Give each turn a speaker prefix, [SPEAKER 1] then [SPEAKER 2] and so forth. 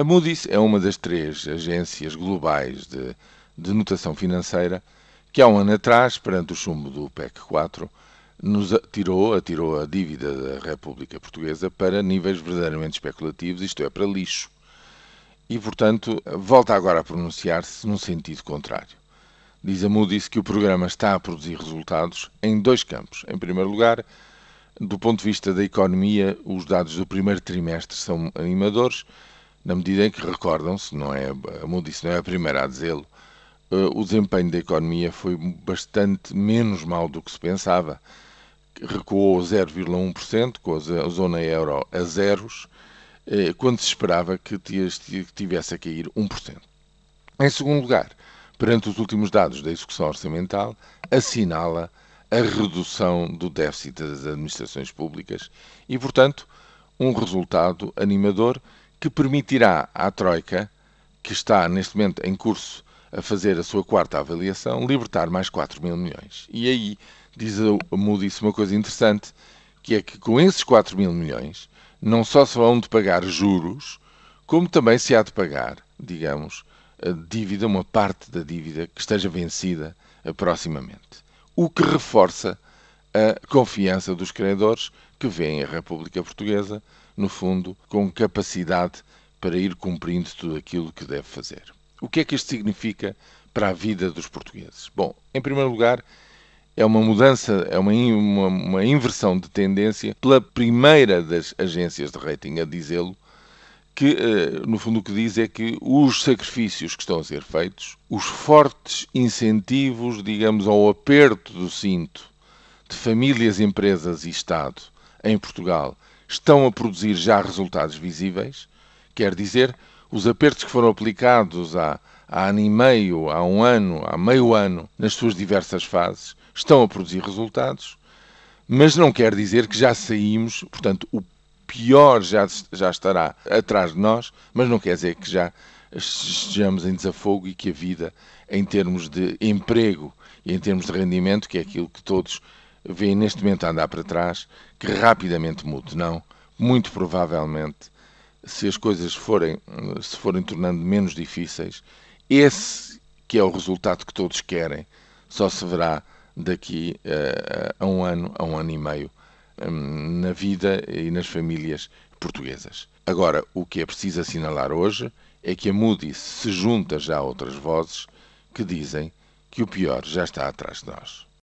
[SPEAKER 1] A Moody's é uma das três agências globais de, de notação financeira que há um ano atrás, perante o chumbo do PEC 4, nos atirou, atirou a dívida da República Portuguesa para níveis verdadeiramente especulativos, isto é, para lixo. E, portanto, volta agora a pronunciar-se num sentido contrário. Diz a Moody's que o programa está a produzir resultados em dois campos. Em primeiro lugar, do ponto de vista da economia, os dados do primeiro trimestre são animadores, na medida em que recordam-se, não é, a Moody's não é a primeira a dizê-lo, uh, o desempenho da economia foi bastante menos mal do que se pensava. Recuou 0,1%, com a zona euro a zeros, uh, quando se esperava que tivesse a cair 1%. Em segundo lugar, perante os últimos dados da execução orçamental, assinala a redução do déficit das administrações públicas e, portanto, um resultado animador que permitirá à Troika, que está neste momento em curso a fazer a sua quarta avaliação, libertar mais 4 mil milhões. E aí diz a Moody's uma coisa interessante, que é que com esses 4 mil milhões não só se vão de pagar juros, como também se há de pagar, digamos, dívida, uma parte da dívida que esteja vencida proximamente. O que reforça a confiança dos credores que veem a República Portuguesa no fundo, com capacidade para ir cumprindo tudo aquilo que deve fazer. O que é que isto significa para a vida dos portugueses? Bom, em primeiro lugar, é uma mudança, é uma, uma, uma inversão de tendência pela primeira das agências de rating a dizê-lo, que eh, no fundo o que diz é que os sacrifícios que estão a ser feitos, os fortes incentivos, digamos, ao aperto do cinto de famílias, empresas e Estado em Portugal estão a produzir já resultados visíveis, quer dizer, os apertos que foram aplicados há, há ano e meio, há um ano, há meio ano, nas suas diversas fases, estão a produzir resultados, mas não quer dizer que já saímos, portanto, o pior já, já estará atrás de nós, mas não quer dizer que já estejamos em desafogo e que a vida, em termos de emprego e em termos de rendimento, que é aquilo que todos vêem neste momento a andar para trás, que rapidamente mude. Não, muito provavelmente, se as coisas forem, se forem tornando menos difíceis, esse que é o resultado que todos querem, só se verá daqui uh, a um ano, a um ano e meio, um, na vida e nas famílias portuguesas. Agora, o que é preciso assinalar hoje é que a Moody's se junta já a outras vozes que dizem que o pior já está atrás de nós.